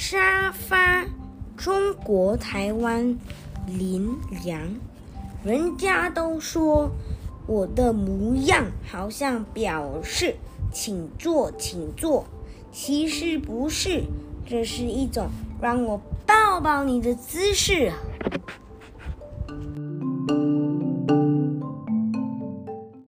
沙发中国台湾林良人家都说我的模样好像表示请坐请坐。其实不是这是一种让我抱抱你的姿势